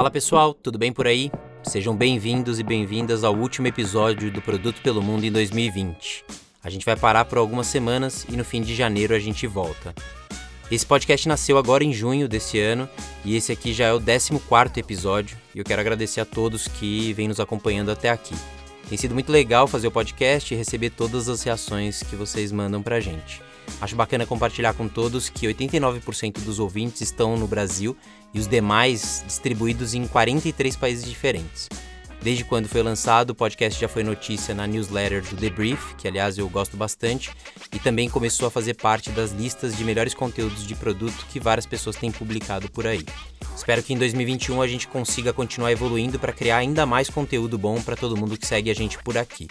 Fala pessoal, tudo bem por aí? Sejam bem-vindos e bem-vindas ao último episódio do Produto pelo Mundo em 2020. A gente vai parar por algumas semanas e no fim de janeiro a gente volta. Esse podcast nasceu agora em junho desse ano e esse aqui já é o 14 episódio e eu quero agradecer a todos que vêm nos acompanhando até aqui. Tem sido muito legal fazer o podcast e receber todas as reações que vocês mandam pra gente. Acho bacana compartilhar com todos que 89% dos ouvintes estão no Brasil e os demais distribuídos em 43 países diferentes. Desde quando foi lançado, o podcast já foi notícia na newsletter do The Brief, que aliás eu gosto bastante, e também começou a fazer parte das listas de melhores conteúdos de produto que várias pessoas têm publicado por aí. Espero que em 2021 a gente consiga continuar evoluindo para criar ainda mais conteúdo bom para todo mundo que segue a gente por aqui.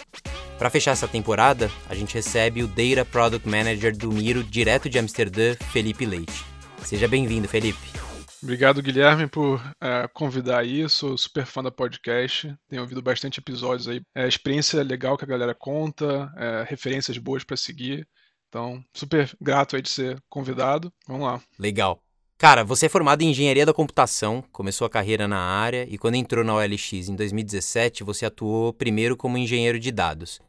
Para fechar essa temporada, a gente recebe o Data Product Manager do Miro, direto de Amsterdã, Felipe Leite. Seja bem-vindo, Felipe. Obrigado, Guilherme, por é, convidar aí. Sou super fã da podcast. Tenho ouvido bastante episódios aí. É, experiência legal que a galera conta, é, referências boas para seguir. Então, super grato aí de ser convidado. Vamos lá. Legal. Cara, você é formado em engenharia da computação, começou a carreira na área e quando entrou na OLX em 2017, você atuou primeiro como engenheiro de dados.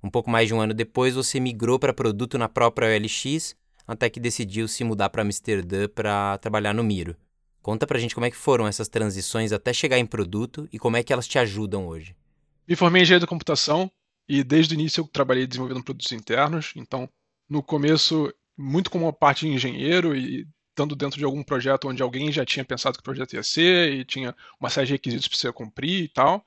Um pouco mais de um ano depois, você migrou para produto na própria OLX, até que decidiu se mudar para Amsterdã para trabalhar no Miro. Conta pra gente como é que foram essas transições até chegar em produto e como é que elas te ajudam hoje. Me formei em engenharia da computação e desde o início eu trabalhei desenvolvendo produtos internos. Então, no começo, muito como uma parte de engenheiro e estando dentro de algum projeto onde alguém já tinha pensado que o projeto ia ser e tinha uma série de requisitos para você cumprir e tal.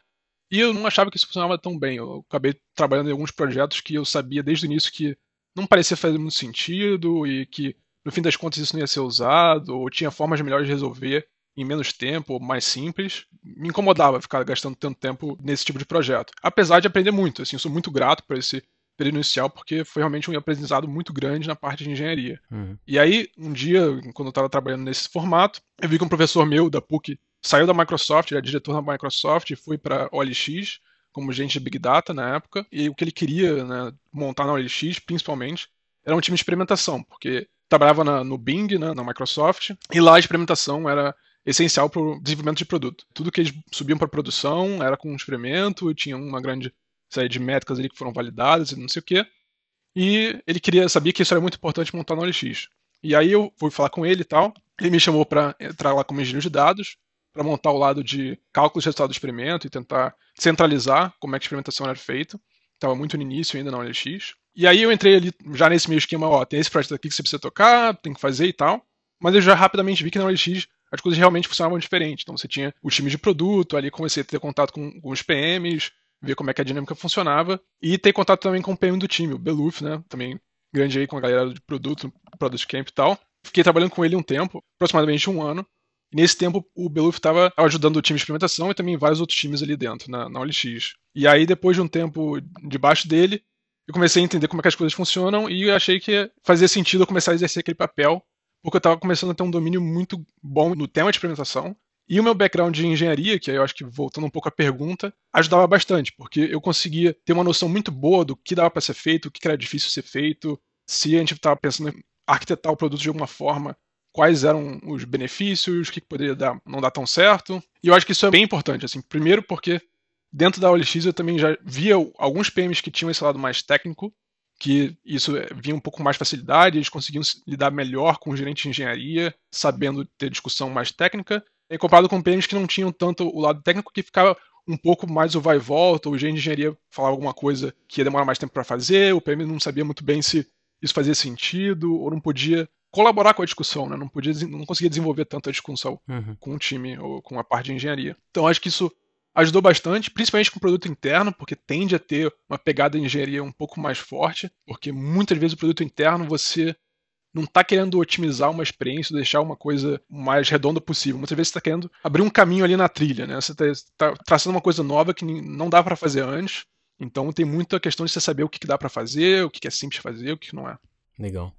E eu não achava que isso funcionava tão bem. Eu acabei trabalhando em alguns projetos que eu sabia desde o início que não parecia fazer muito sentido e que no fim das contas isso não ia ser usado, ou tinha formas melhores de resolver em menos tempo, ou mais simples. Me incomodava ficar gastando tanto tempo nesse tipo de projeto. Apesar de aprender muito, assim, eu sou muito grato por esse período inicial, porque foi realmente um aprendizado muito grande na parte de engenharia. Uhum. E aí, um dia, quando eu estava trabalhando nesse formato, eu vi que um professor meu da PUC saiu da Microsoft, ele era diretor da Microsoft e foi para OLX como gente de Big Data na época, e o que ele queria né, montar na OLX, principalmente, era um time de experimentação, porque trabalhava na, no Bing, né, na Microsoft, e lá a experimentação era essencial para o desenvolvimento de produto. Tudo que eles subiam para produção era com um experimento, tinha uma grande série de métricas ali que foram validadas e não sei o quê. E ele queria sabia que isso era muito importante montar no OLX. E aí eu fui falar com ele e tal. Ele me chamou para entrar lá como engenheiro de dados, para montar o lado de cálculo de resultado do experimento e tentar centralizar como é que a experimentação era feita. Estava muito no início ainda na OLX. E aí eu entrei ali já nesse meio esquema, ó, tem esse projeto aqui que você precisa tocar, tem que fazer e tal. Mas eu já rapidamente vi que na OLX as coisas realmente funcionavam diferente. Então você tinha o time de produto, ali comecei a ter contato com, os PMs, ver como é que a dinâmica funcionava. E ter contato também com o PM do time, o Beluf, né? Também grande aí com a galera de produto, Product Camp e tal. Fiquei trabalhando com ele um tempo, aproximadamente um ano. Nesse tempo, o Beluf estava ajudando o time de experimentação e também vários outros times ali dentro, na, na OLX. E aí, depois de um tempo debaixo dele, eu comecei a entender como é que as coisas funcionam e achei que fazia sentido eu começar a exercer aquele papel, porque eu estava começando a ter um domínio muito bom no tema de experimentação. E o meu background de engenharia, que eu acho que voltando um pouco à pergunta, ajudava bastante, porque eu conseguia ter uma noção muito boa do que dava para ser feito, o que era difícil ser feito, se a gente estava pensando em arquitetar o produto de alguma forma, quais eram os benefícios, o que poderia dar, não dar tão certo. E eu acho que isso é bem importante, assim, primeiro porque dentro da OLX eu também já via alguns PMs que tinham esse lado mais técnico, que isso vinha um pouco mais facilidade, eles conseguiam lidar melhor com o gerente de engenharia, sabendo ter discussão mais técnica, e comparado com PMs que não tinham tanto o lado técnico, que ficava um pouco mais o vai e volta, o gerente de engenharia falava alguma coisa que ia demorar mais tempo para fazer, o PM não sabia muito bem se isso fazia sentido, ou não podia colaborar com a discussão, né? Não podia, não conseguia desenvolver tanto a discussão uhum. com o time ou com a parte de engenharia. Então acho que isso ajudou bastante, principalmente com o produto interno, porque tende a ter uma pegada de engenharia um pouco mais forte, porque muitas vezes o produto interno você não está querendo otimizar uma experiência, deixar uma coisa mais redonda possível. Muitas vezes você está querendo abrir um caminho ali na trilha, né? Você está tá traçando uma coisa nova que não dá para fazer antes. Então tem muita questão de você saber o que, que dá para fazer, o que, que é simples fazer, o que não é. Legal.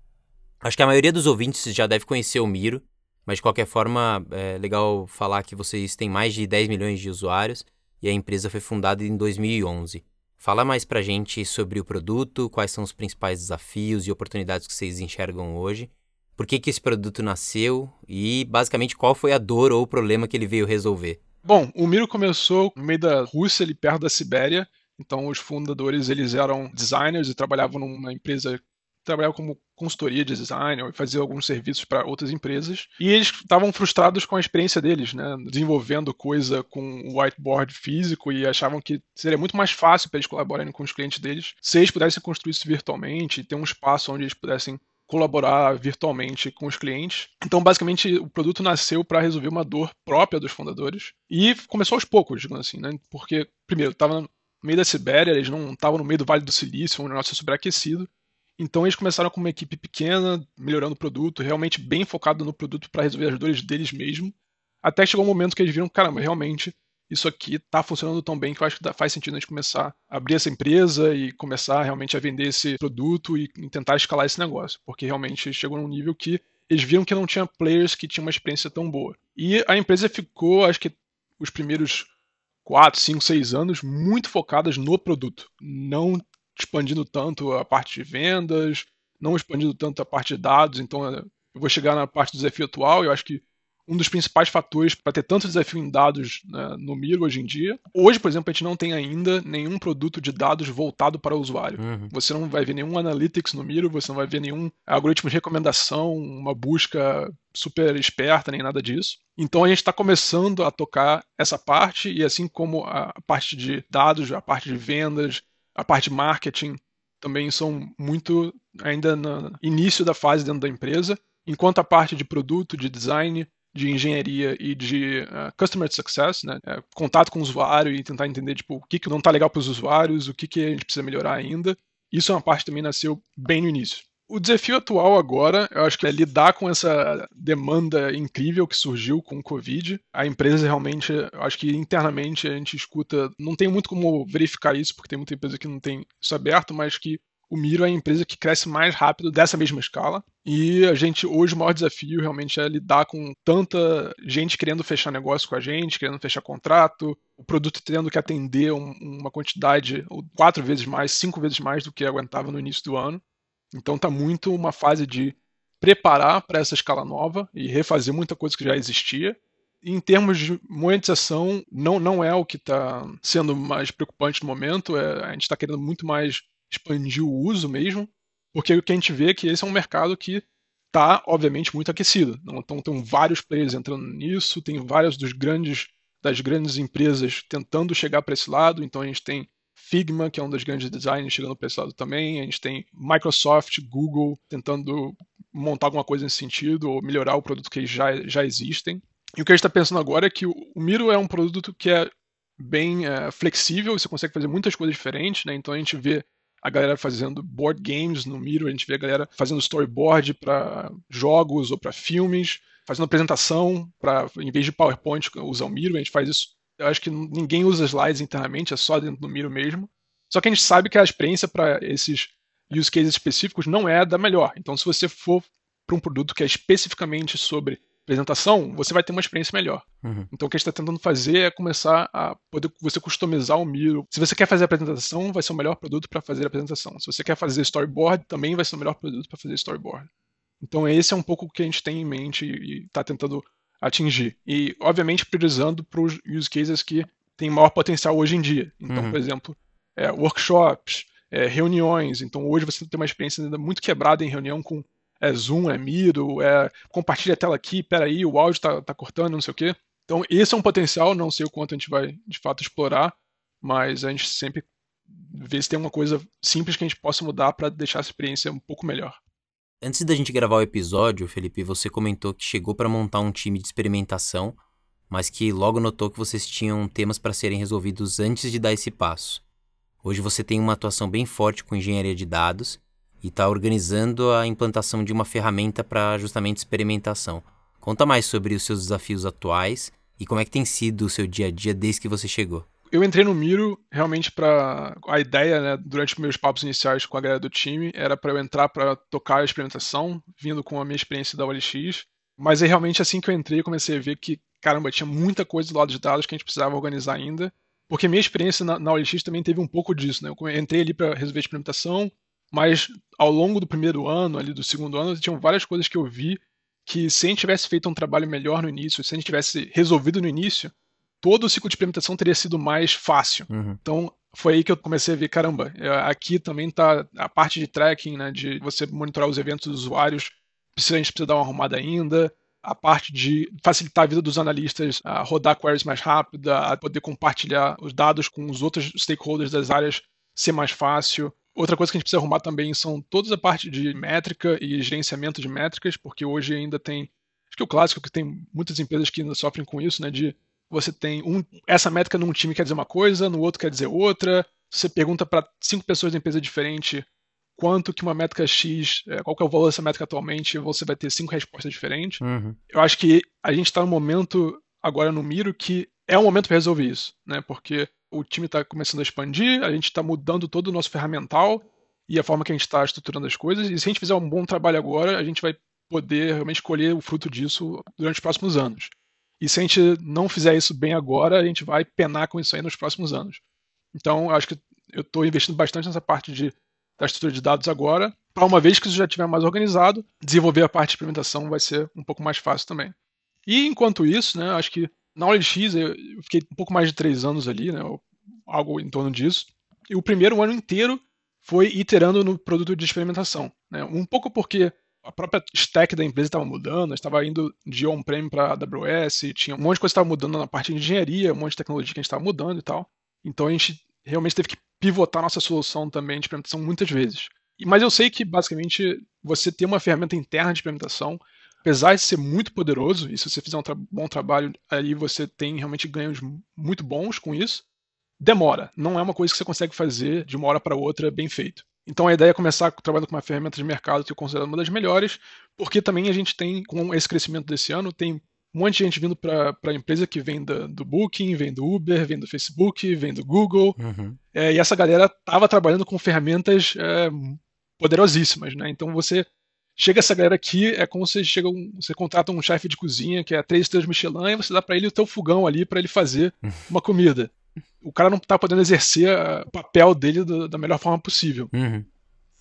Acho que a maioria dos ouvintes já deve conhecer o Miro, mas de qualquer forma é legal falar que vocês têm mais de 10 milhões de usuários e a empresa foi fundada em 2011. Fala mais pra gente sobre o produto, quais são os principais desafios e oportunidades que vocês enxergam hoje, por que, que esse produto nasceu e basicamente qual foi a dor ou o problema que ele veio resolver. Bom, o Miro começou no meio da Rússia, ali perto da Sibéria. Então, os fundadores eles eram designers e trabalhavam numa empresa trabalhava como consultoria de design ou fazia alguns serviços para outras empresas. E eles estavam frustrados com a experiência deles, né, desenvolvendo coisa com o whiteboard físico e achavam que seria muito mais fácil para eles colaborarem com os clientes deles se eles pudessem construir isso virtualmente e ter um espaço onde eles pudessem colaborar virtualmente com os clientes. Então, basicamente, o produto nasceu para resolver uma dor própria dos fundadores e começou aos poucos, digamos assim, né? Porque, primeiro, estava no meio da Sibéria, eles não estavam no meio do Vale do Silício, um negócio superaquecido. Então, eles começaram com uma equipe pequena, melhorando o produto, realmente bem focado no produto para resolver as dores deles mesmo. Até chegou um momento que eles viram, caramba, realmente isso aqui está funcionando tão bem que eu acho que faz sentido a gente começar a abrir essa empresa e começar realmente a vender esse produto e tentar escalar esse negócio, porque realmente chegou num nível que eles viram que não tinha players que tinham uma experiência tão boa. E a empresa ficou, acho que os primeiros 4, 5, 6 anos muito focadas no produto, não expandindo tanto a parte de vendas, não expandindo tanto a parte de dados. Então, eu vou chegar na parte do desafio atual, eu acho que um dos principais fatores para ter tanto desafio em dados né, no Miro hoje em dia. Hoje, por exemplo, a gente não tem ainda nenhum produto de dados voltado para o usuário. Uhum. Você não vai ver nenhum analytics no Miro, você não vai ver nenhum algoritmo de recomendação, uma busca super esperta, nem nada disso. Então a gente está começando a tocar essa parte, e assim como a parte de dados, a parte de vendas, a parte de marketing também são muito ainda no início da fase dentro da empresa, enquanto a parte de produto, de design, de engenharia e de uh, customer success, né? É, contato com o usuário e tentar entender tipo, o que, que não está legal para os usuários, o que, que a gente precisa melhorar ainda. Isso é uma parte que também nasceu bem no início. O desafio atual agora, eu acho que é lidar com essa demanda incrível que surgiu com o Covid. A empresa realmente, eu acho que internamente a gente escuta, não tem muito como verificar isso, porque tem muita empresa que não tem isso aberto, mas que o Miro é a empresa que cresce mais rápido dessa mesma escala. E a gente, hoje, o maior desafio realmente é lidar com tanta gente querendo fechar negócio com a gente, querendo fechar contrato, o produto tendo que atender um, uma quantidade quatro vezes mais, cinco vezes mais do que aguentava no início do ano. Então está muito uma fase de preparar para essa escala nova e refazer muita coisa que já existia. E em termos de monetização, não, não é o que está sendo mais preocupante no momento. É, a gente está querendo muito mais expandir o uso mesmo, porque o que a gente vê é que esse é um mercado que está, obviamente, muito aquecido. Então, tem vários players entrando nisso, tem várias dos grandes, das grandes empresas tentando chegar para esse lado. Então, a gente tem Figma, que é um dos grandes designers, chegando para esse lado também. A gente tem Microsoft, Google, tentando montar alguma coisa nesse sentido, ou melhorar o produto que já, já existem. E o que a gente está pensando agora é que o Miro é um produto que é bem é, flexível, você consegue fazer muitas coisas diferentes, né? Então a gente vê a galera fazendo board games no Miro, a gente vê a galera fazendo storyboard para jogos ou para filmes, fazendo apresentação para, em vez de PowerPoint, usar o Miro, a gente faz isso. Eu acho que ninguém usa slides internamente, é só dentro do Miro mesmo. Só que a gente sabe que a experiência para esses use cases específicos não é da melhor. Então, se você for para um produto que é especificamente sobre apresentação, você vai ter uma experiência melhor. Uhum. Então o que a gente está tentando fazer é começar a poder você customizar o Miro. Se você quer fazer a apresentação, vai ser o melhor produto para fazer a apresentação. Se você quer fazer storyboard, também vai ser o melhor produto para fazer storyboard. Então esse é um pouco o que a gente tem em mente e está tentando atingir. E obviamente priorizando para os use cases que têm maior potencial hoje em dia. Então, uhum. por exemplo, é, workshops, é, reuniões. Então hoje você tem uma experiência ainda muito quebrada em reunião com é zoom, é miro, é compartilha a tela aqui, peraí, o áudio tá, tá cortando, não sei o quê. Então, esse é um potencial, não sei o quanto a gente vai de fato explorar, mas a gente sempre vê se tem uma coisa simples que a gente possa mudar para deixar a experiência um pouco melhor. Antes da gente gravar o episódio, Felipe, você comentou que chegou para montar um time de experimentação, mas que logo notou que vocês tinham temas para serem resolvidos antes de dar esse passo. Hoje você tem uma atuação bem forte com engenharia de dados e está organizando a implantação de uma ferramenta para justamente experimentação. Conta mais sobre os seus desafios atuais e como é que tem sido o seu dia a dia desde que você chegou. Eu entrei no Miro realmente para a ideia, né, durante meus papos iniciais com a galera do time, era para eu entrar para tocar a experimentação, vindo com a minha experiência da OLX. Mas é realmente assim que eu entrei, comecei a ver que, caramba, tinha muita coisa do lado de dados que a gente precisava organizar ainda. Porque minha experiência na, na OLX também teve um pouco disso, né? Eu entrei ali para resolver a experimentação, mas ao longo do primeiro ano, ali do segundo ano, tinham várias coisas que eu vi que se a gente tivesse feito um trabalho melhor no início, se a gente tivesse resolvido no início, todo o ciclo de implementação teria sido mais fácil. Uhum. Então, foi aí que eu comecei a ver, caramba, é, aqui também tá a parte de tracking, né, de você monitorar os eventos dos usuários, a gente precisa dar uma arrumada ainda, a parte de facilitar a vida dos analistas a rodar queries mais rápida, a poder compartilhar os dados com os outros stakeholders das áreas ser mais fácil. Outra coisa que a gente precisa arrumar também são toda a parte de métrica e gerenciamento de métricas, porque hoje ainda tem, acho que é o clássico que tem muitas empresas que ainda sofrem com isso, né, de você tem um, essa métrica num time quer dizer uma coisa, no outro quer dizer outra. Você pergunta para cinco pessoas da empresa diferente quanto que uma métrica X, é, qual que é o valor dessa métrica atualmente, você vai ter cinco respostas diferentes. Uhum. Eu acho que a gente está no momento agora no Miro que é o momento para resolver isso, né? Porque o time está começando a expandir, a gente está mudando todo o nosso ferramental e a forma que a gente está estruturando as coisas. E se a gente fizer um bom trabalho agora, a gente vai poder realmente colher o fruto disso durante os próximos anos. E se a gente não fizer isso bem agora, a gente vai penar com isso aí nos próximos anos. Então, eu acho que eu estou investindo bastante nessa parte de, da estrutura de dados agora. Para uma vez que isso já estiver mais organizado, desenvolver a parte de implementação vai ser um pouco mais fácil também. E enquanto isso, né, acho que na OLX eu fiquei um pouco mais de três anos ali, né, algo em torno disso. E o primeiro ano inteiro foi iterando no produto de experimentação. Né, um pouco porque a própria stack da empresa estava mudando, estava indo de on-prem para AWS, tinha um monte de coisa que estava mudando na parte de engenharia, um monte de tecnologia que a gente estava mudando e tal. Então a gente realmente teve que pivotar nossa solução também de implementação muitas vezes. Mas eu sei que basicamente você ter uma ferramenta interna de implementação, apesar de ser muito poderoso, e se você fizer um tra bom trabalho aí você tem realmente ganhos muito bons com isso, demora. Não é uma coisa que você consegue fazer de uma hora para outra bem feito. Então a ideia é começar trabalhando com uma ferramenta de mercado que eu considero uma das melhores, porque também a gente tem, com esse crescimento desse ano, tem um monte de gente vindo para a empresa que vem da, do Booking, vem do Uber, vem do Facebook, vem do Google. Uhum. É, e essa galera estava trabalhando com ferramentas é, poderosíssimas, né? Então você chega essa galera aqui, é como você chega um, você contrata um chefe de cozinha que é três estrelas Michelin e você dá para ele o teu fogão ali para ele fazer uma comida o cara não tá podendo exercer o papel dele do, da melhor forma possível. Uhum.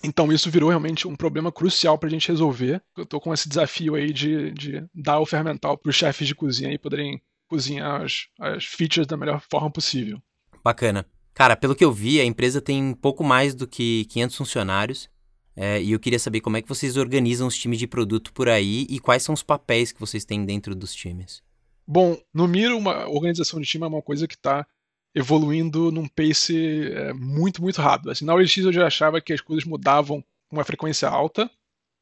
Então isso virou realmente um problema crucial pra gente resolver. Eu tô com esse desafio aí de, de dar o fermental pros chefes de cozinha e poderem cozinhar as, as features da melhor forma possível. Bacana. Cara, pelo que eu vi, a empresa tem pouco mais do que 500 funcionários. É, e eu queria saber como é que vocês organizam os times de produto por aí e quais são os papéis que vocês têm dentro dos times. Bom, no Miro, uma organização de time é uma coisa que está evoluindo num pace é, muito, muito rápido. Assim, na OLX eu já achava que as coisas mudavam com uma frequência alta,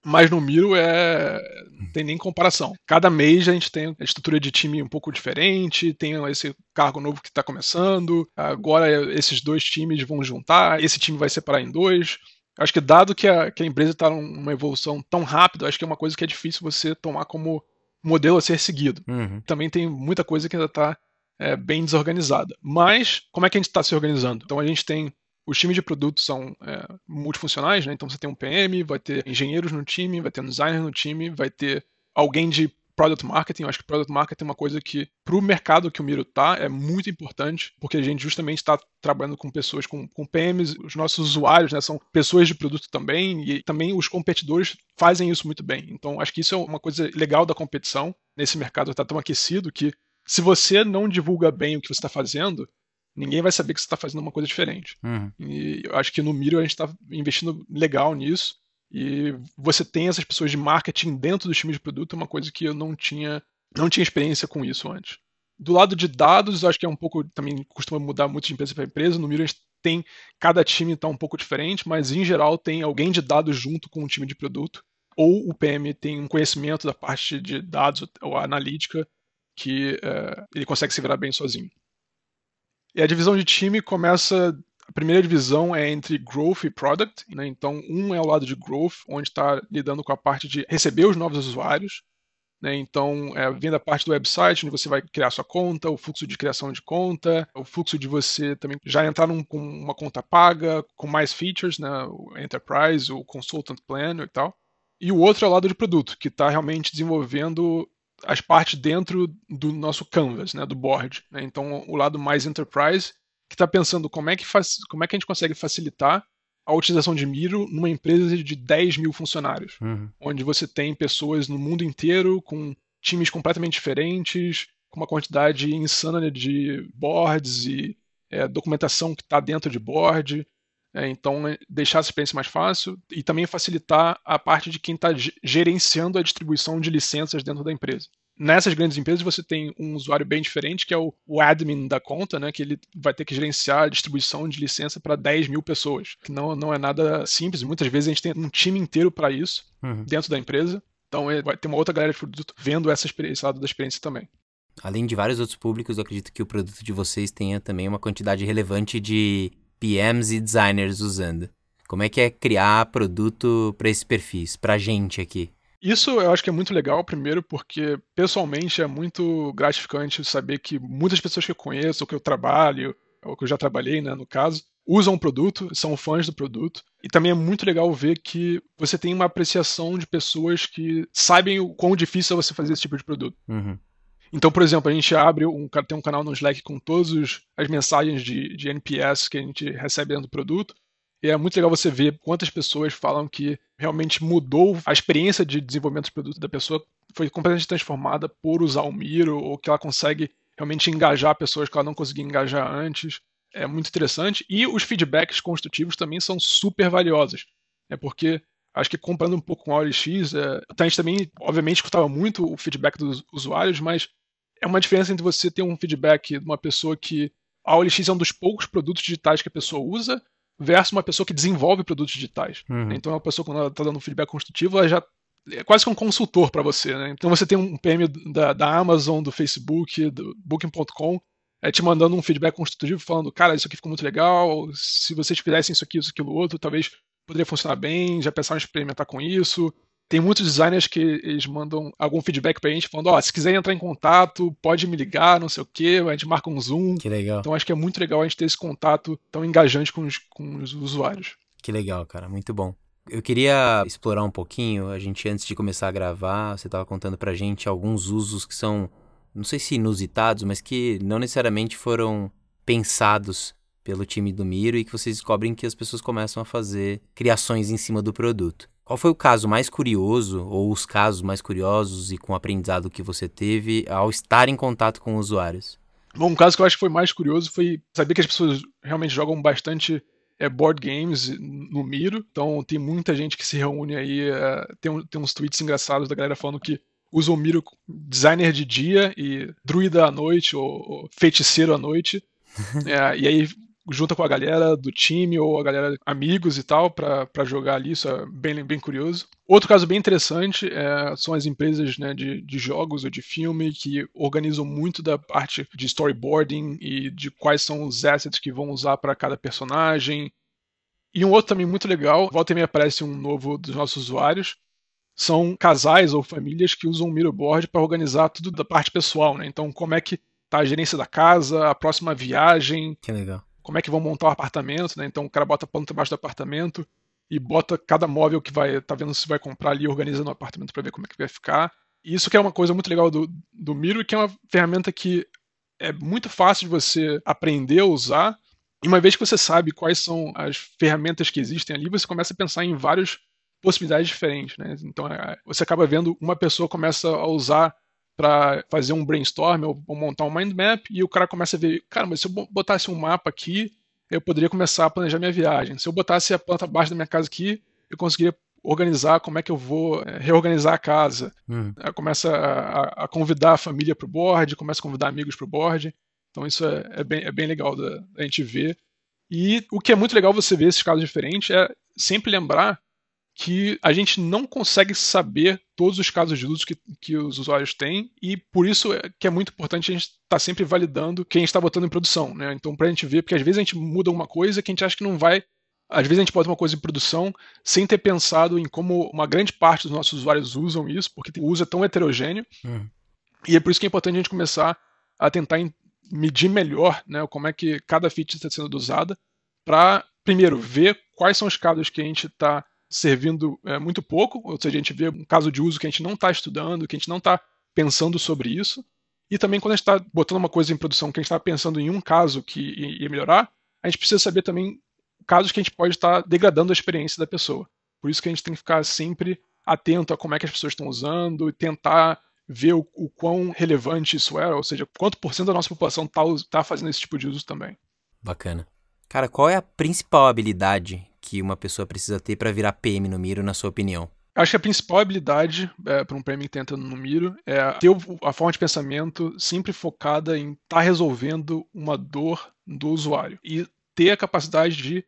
mas no Miro é não tem nem comparação. Cada mês a gente tem a estrutura de time um pouco diferente, tem esse cargo novo que está começando, agora esses dois times vão juntar, esse time vai separar em dois. Acho que dado que a, que a empresa está numa evolução tão rápida, acho que é uma coisa que é difícil você tomar como modelo a ser seguido. Uhum. Também tem muita coisa que ainda está é, bem desorganizada. Mas, como é que a gente está se organizando? Então, a gente tem. Os times de produtos são é, multifuncionais, né? Então você tem um PM, vai ter engenheiros no time, vai ter um designer no time, vai ter alguém de product marketing. Eu acho que product marketing é uma coisa que, para o mercado que o Miro está, é muito importante, porque a gente justamente está trabalhando com pessoas, com, com PMs, os nossos usuários né, são pessoas de produto também, e também os competidores fazem isso muito bem. Então, acho que isso é uma coisa legal da competição. Nesse mercado está tão aquecido que se você não divulga bem o que você está fazendo, ninguém vai saber que você está fazendo uma coisa diferente. Uhum. E eu acho que no Miro a gente está investindo legal nisso. E você tem essas pessoas de marketing dentro do time de produto, é uma coisa que eu não tinha, não tinha experiência com isso antes. Do lado de dados, eu acho que é um pouco, também costuma mudar muito de empresa para empresa. No Miro a gente tem, cada time está um pouco diferente, mas em geral tem alguém de dados junto com o time de produto. Ou o PM tem um conhecimento da parte de dados ou analítica que é, ele consegue se virar bem sozinho. E a divisão de time começa. A primeira divisão é entre growth e product. Né? Então, um é o lado de growth, onde está lidando com a parte de receber os novos usuários. Né? Então, é, vem da parte do website, onde você vai criar sua conta, o fluxo de criação de conta, o fluxo de você também já entrar num, com uma conta paga, com mais features, né? o Enterprise, o Consultant Plan e tal. E o outro é o lado de produto, que está realmente desenvolvendo as partes dentro do nosso canvas, né, do board. Né? Então, o lado mais enterprise, que está pensando como é, que faz, como é que a gente consegue facilitar a utilização de Miro numa empresa de 10 mil funcionários, uhum. onde você tem pessoas no mundo inteiro com times completamente diferentes, com uma quantidade insana de boards e é, documentação que está dentro de board. É, então, é, deixar essa experiência mais fácil e também facilitar a parte de quem está gerenciando a distribuição de licenças dentro da empresa. Nessas grandes empresas, você tem um usuário bem diferente, que é o, o admin da conta, né, que ele vai ter que gerenciar a distribuição de licença para 10 mil pessoas, que não, não é nada simples. Muitas vezes a gente tem um time inteiro para isso uhum. dentro da empresa. Então, é, vai ter uma outra galera de produto vendo essa experiência, esse lado da experiência também. Além de vários outros públicos, eu acredito que o produto de vocês tenha também uma quantidade relevante de PMs e designers usando. Como é que é criar produto para esses perfis, para a gente aqui? Isso eu acho que é muito legal, primeiro, porque pessoalmente é muito gratificante saber que muitas pessoas que eu conheço, ou que eu trabalho, ou que eu já trabalhei, né, no caso, usam o produto, são fãs do produto. E também é muito legal ver que você tem uma apreciação de pessoas que sabem o quão difícil é você fazer esse tipo de produto. Uhum. Então, por exemplo, a gente abre um, tem um canal no Slack com todas as mensagens de, de NPS que a gente recebe dentro do produto. E é muito legal você ver quantas pessoas falam que realmente mudou a experiência de desenvolvimento de produto da pessoa, foi completamente transformada por usar o Miro, ou que ela consegue realmente engajar pessoas que ela não conseguia engajar antes. É muito interessante. E os feedbacks construtivos também são super valiosos. É porque acho que comparando um pouco com a OLX, é, a gente também, obviamente, escutava muito o feedback dos usuários, mas é uma diferença entre você ter um feedback de uma pessoa que a OLX é um dos poucos produtos digitais que a pessoa usa, versus uma pessoa que desenvolve produtos digitais. Uhum. Então, é uma pessoa, quando ela está dando um feedback construtivo, ela já é quase que um consultor para você. Né? Então, você tem um PM da, da Amazon, do Facebook, do Booking.com, é, te mandando um feedback construtivo, falando: cara, isso aqui ficou muito legal, se vocês fizessem isso aqui, isso, aquilo, outro, talvez poderia funcionar bem, já pensaram em experimentar com isso. Tem muitos designers que eles mandam algum feedback pra gente falando, ó, oh, se quiser entrar em contato, pode me ligar, não sei o quê, a gente marca um Zoom. Que legal. Então acho que é muito legal a gente ter esse contato tão engajante com os, com os usuários. Que legal, cara, muito bom. Eu queria explorar um pouquinho, a gente antes de começar a gravar, você estava contando pra gente alguns usos que são, não sei se inusitados, mas que não necessariamente foram pensados pelo time do Miro e que vocês descobrem que as pessoas começam a fazer criações em cima do produto. Qual foi o caso mais curioso, ou os casos mais curiosos e com aprendizado que você teve ao estar em contato com usuários? Bom, um caso que eu acho que foi mais curioso foi saber que as pessoas realmente jogam bastante é, board games no Miro. Então tem muita gente que se reúne aí. É, tem, um, tem uns tweets engraçados da galera falando que usa o Miro designer de dia e druida à noite, ou, ou feiticeiro à noite. é, e aí junta com a galera do time ou a galera amigos e tal para jogar ali, isso é bem, bem curioso. Outro caso bem interessante é, são as empresas né, de, de jogos ou de filme que organizam muito da parte de storyboarding e de quais são os assets que vão usar para cada personagem. E um outro também muito legal, volta e meia aparece um novo dos nossos usuários, são casais ou famílias que usam o Miroboard para organizar tudo da parte pessoal, né? Então, como é que tá a gerência da casa, a próxima viagem. Que legal como é que vão montar o apartamento, né? Então o cara bota planta embaixo do apartamento e bota cada móvel que vai, tá vendo se vai comprar ali, organiza no apartamento para ver como é que vai ficar. E isso que é uma coisa muito legal do, do Miro, que é uma ferramenta que é muito fácil de você aprender a usar. E uma vez que você sabe quais são as ferramentas que existem ali, você começa a pensar em várias possibilidades diferentes, né? Então é, você acaba vendo uma pessoa começa a usar para fazer um brainstorm ou, ou, montar um mind map e o cara começa a ver, cara, mas se eu botasse um mapa aqui, eu poderia começar a planejar minha viagem. Se eu botasse a planta abaixo da minha casa aqui, eu conseguiria organizar como é que eu vou é, reorganizar a casa. Hum. Começa a, a, convidar a família para o board, começa a convidar amigos para o board. Então isso é, é, bem, é bem legal da, da gente ver. E o que é muito legal você ver esses casos diferentes é sempre lembrar que a gente não consegue saber todos os casos de uso que, que os usuários têm e por isso é que é muito importante a gente estar tá sempre validando quem está botando em produção, né? Então para a gente ver, porque às vezes a gente muda uma coisa que a gente acha que não vai às vezes a gente bota uma coisa em produção sem ter pensado em como uma grande parte dos nossos usuários usam isso, porque o uso é tão heterogêneo. Hum. E é por isso que é importante a gente começar a tentar medir melhor né, como é que cada feature está sendo usada, para, primeiro, ver quais são os casos que a gente está servindo é, muito pouco, ou seja, a gente vê um caso de uso que a gente não está estudando, que a gente não está pensando sobre isso. E também quando a gente está botando uma coisa em produção que a gente está pensando em um caso que ia melhorar, a gente precisa saber também casos que a gente pode estar tá degradando a experiência da pessoa. Por isso que a gente tem que ficar sempre atento a como é que as pessoas estão usando e tentar ver o, o quão relevante isso era, ou seja, quanto por cento da nossa população está tá fazendo esse tipo de uso também. Bacana. Cara, qual é a principal habilidade que uma pessoa precisa ter para virar PM no Miro, na sua opinião? Acho que a principal habilidade é, para um PM que entrando no Miro é ter a forma de pensamento sempre focada em estar tá resolvendo uma dor do usuário e ter a capacidade de,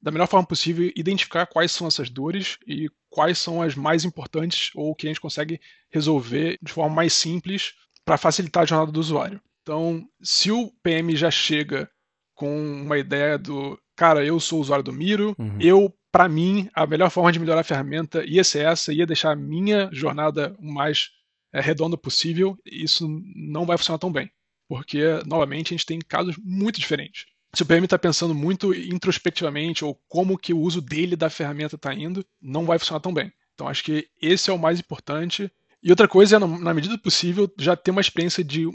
da melhor forma possível, identificar quais são essas dores e quais são as mais importantes ou que a gente consegue resolver de forma mais simples para facilitar a jornada do usuário. Então, se o PM já chega com uma ideia do cara, eu sou usuário do Miro, uhum. eu, para mim, a melhor forma de melhorar a ferramenta ia ser essa, ia deixar a minha jornada o mais é, redonda possível, isso não vai funcionar tão bem. Porque, novamente, a gente tem casos muito diferentes. Se o PM está pensando muito introspectivamente ou como que o uso dele da ferramenta está indo, não vai funcionar tão bem. Então acho que esse é o mais importante. E outra coisa é, na medida do possível, já ter uma experiência de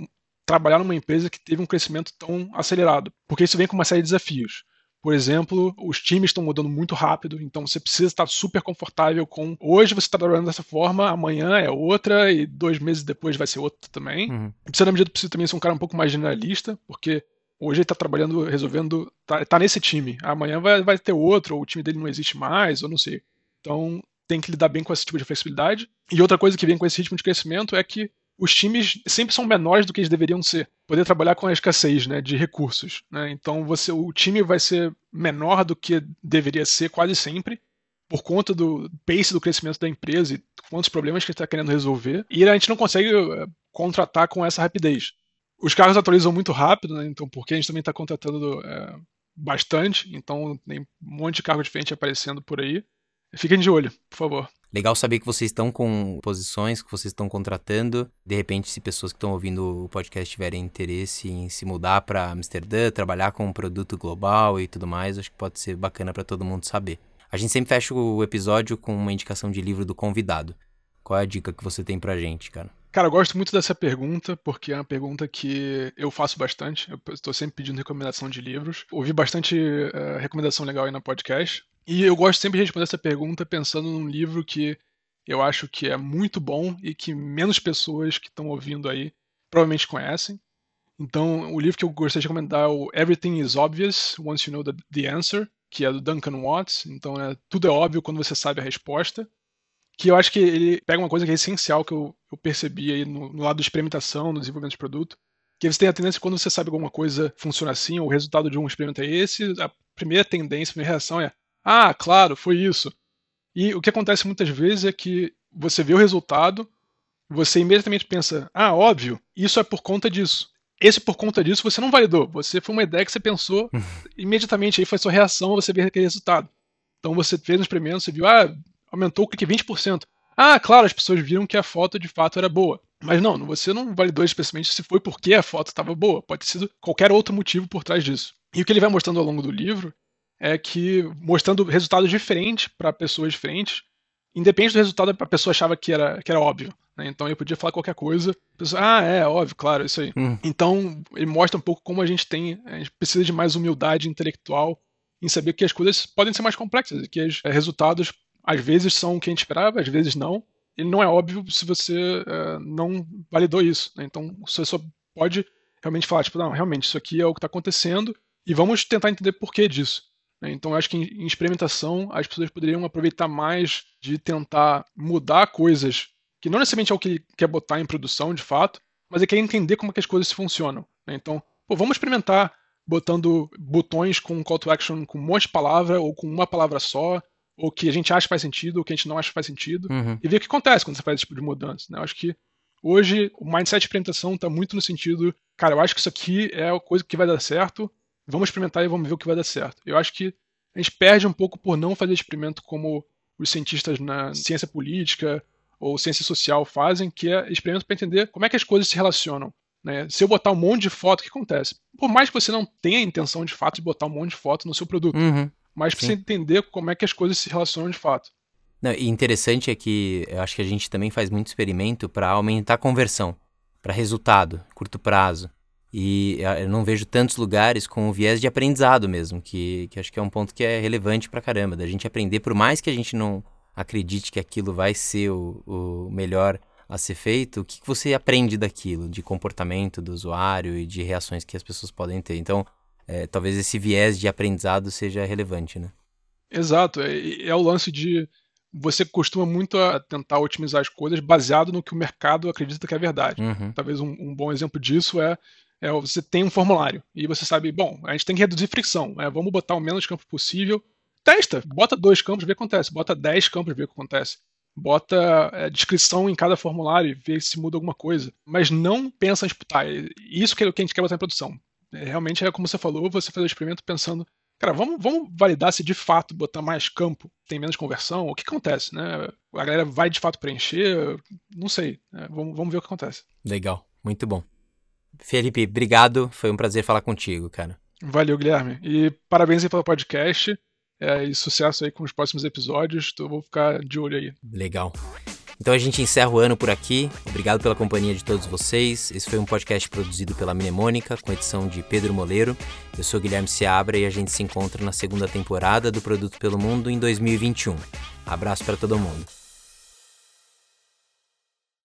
trabalhar numa empresa que teve um crescimento tão acelerado, porque isso vem com uma série de desafios. Por exemplo, os times estão mudando muito rápido, então você precisa estar super confortável com. Hoje você está trabalhando dessa forma, amanhã é outra, e dois meses depois vai ser outra também. Uhum. Precisa, na medida do possível, também ser um cara um pouco mais generalista, porque hoje ele está trabalhando, resolvendo. Tá, tá, nesse time. Amanhã vai, vai ter outro, ou o time dele não existe mais, ou não sei. Então tem que lidar bem com esse tipo de flexibilidade. E outra coisa que vem com esse ritmo de crescimento é que os times sempre são menores do que eles deveriam ser. Poder trabalhar com a escassez né, de recursos. Né? Então você, o time vai ser menor do que deveria ser quase sempre, por conta do pace do crescimento da empresa e quantos problemas que está querendo resolver. E a gente não consegue eh, contratar com essa rapidez. Os carros atualizam muito rápido, né? então porque a gente também está contratando é, bastante, então tem um monte de carro diferente aparecendo por aí. Fiquem de olho, por favor. Legal saber que vocês estão com posições que vocês estão contratando. De repente, se pessoas que estão ouvindo o podcast tiverem interesse em se mudar para Amsterdã, trabalhar com um produto global e tudo mais, acho que pode ser bacana para todo mundo saber. A gente sempre fecha o episódio com uma indicação de livro do convidado. Qual é a dica que você tem pra gente, cara? Cara, eu gosto muito dessa pergunta, porque é uma pergunta que eu faço bastante. Eu estou sempre pedindo recomendação de livros. Ouvi bastante uh, recomendação legal aí na podcast. E eu gosto sempre de responder essa pergunta pensando num livro que eu acho que é muito bom e que menos pessoas que estão ouvindo aí provavelmente conhecem. Então, o livro que eu gostaria de recomendar é o Everything is Obvious Once You Know the, the Answer, que é do Duncan Watts. Então, é, tudo é óbvio quando você sabe a resposta. Que eu acho que ele pega uma coisa que é essencial que eu, eu percebi aí no, no lado da experimentação, no desenvolvimento de produto, que você tem a tendência quando você sabe alguma coisa funciona assim, ou o resultado de um experimento é esse, a primeira tendência, a primeira reação é ah, claro, foi isso. E o que acontece muitas vezes é que você vê o resultado, você imediatamente pensa, ah, óbvio, isso é por conta disso. Esse por conta disso você não validou. Você foi uma ideia que você pensou, imediatamente aí foi sua reação, você vê aquele resultado. Então você fez um experimento, você viu, ah, aumentou o clique 20%. Ah, claro, as pessoas viram que a foto de fato era boa. Mas não, você não validou especialmente se foi porque a foto estava boa. Pode ter sido qualquer outro motivo por trás disso. E o que ele vai mostrando ao longo do livro é que mostrando resultados diferentes para pessoas diferentes, independente do resultado, a pessoa achava que era, que era óbvio. Né? Então eu podia falar qualquer coisa, a pessoa, ah, é óbvio, claro, isso aí. Hum. Então ele mostra um pouco como a gente tem, a gente precisa de mais humildade intelectual em saber que as coisas podem ser mais complexas, que os é, resultados às vezes são o que a gente esperava, às vezes não. Ele não é óbvio se você é, não validou isso. Né? Então você só pode realmente falar, tipo, não, realmente isso aqui é o que está acontecendo e vamos tentar entender por que disso. Né? Então, acho que em experimentação as pessoas poderiam aproveitar mais de tentar mudar coisas que não necessariamente é o que quer botar em produção, de fato, mas é quer entender como é que as coisas funcionam. Né? Então, pô, vamos experimentar botando botões com call to action com um monte de palavra ou com uma palavra só, ou que a gente acha que faz sentido, ou que a gente não acha que faz sentido, uhum. e ver o que acontece quando você faz esse tipo de mudança. Né? Eu acho que hoje o mindset de experimentação está muito no sentido, cara, eu acho que isso aqui é a coisa que vai dar certo, vamos experimentar e vamos ver o que vai dar certo. Eu acho que a gente perde um pouco por não fazer experimento como os cientistas na ciência política ou ciência social fazem, que é experimento para entender como é que as coisas se relacionam. Né? Se eu botar um monte de foto, o que acontece? Por mais que você não tenha a intenção de fato de botar um monte de foto no seu produto, uhum. mas para você entender como é que as coisas se relacionam de fato. Não, e interessante é que eu acho que a gente também faz muito experimento para aumentar a conversão, para resultado, curto prazo. E eu não vejo tantos lugares com o viés de aprendizado mesmo, que, que acho que é um ponto que é relevante pra caramba, da gente aprender, por mais que a gente não acredite que aquilo vai ser o, o melhor a ser feito, o que você aprende daquilo, de comportamento do usuário e de reações que as pessoas podem ter. Então, é, talvez esse viés de aprendizado seja relevante, né? Exato, é, é o lance de você costuma muito tentar otimizar as coisas baseado no que o mercado acredita que é verdade. Uhum. Talvez um, um, bom exemplo disso é, é, você tem um formulário e você sabe, bom, a gente tem que reduzir fricção, é, vamos botar o menos campo possível. Testa, bota dois campos, vê o que acontece, bota dez campos, vê o que acontece. Bota é, descrição em cada formulário e vê se muda alguma coisa. Mas não pensa em disputar. Isso que é o que a gente quer botar em produção. É, realmente é como você falou, você faz o experimento pensando Cara, vamos, vamos validar se de fato botar mais campo tem menos conversão. O que acontece, né? A galera vai de fato preencher? Não sei. Né? Vamos, vamos ver o que acontece. Legal, muito bom. Felipe, obrigado. Foi um prazer falar contigo, cara. Valeu, Guilherme. E parabéns aí pelo podcast. É, e sucesso aí com os próximos episódios. Então, eu vou ficar de olho aí. Legal. Então a gente encerra o ano por aqui. Obrigado pela companhia de todos vocês. Esse foi um podcast produzido pela Mnemônica, com edição de Pedro Moleiro. Eu sou Guilherme Seabra e a gente se encontra na segunda temporada do Produto pelo Mundo em 2021. Abraço para todo mundo.